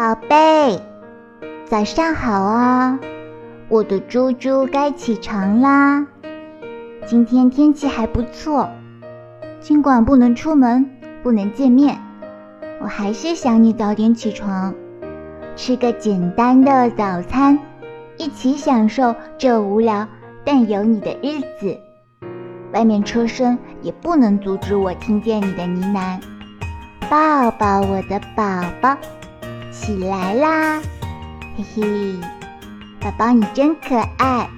宝贝，早上好啊！我的猪猪该起床啦。今天天气还不错，尽管不能出门，不能见面，我还是想你早点起床，吃个简单的早餐，一起享受这无聊但有你的日子。外面车声也不能阻止我听见你的呢喃。抱抱我的宝宝，起来啦！嘿嘿，宝宝你真可爱，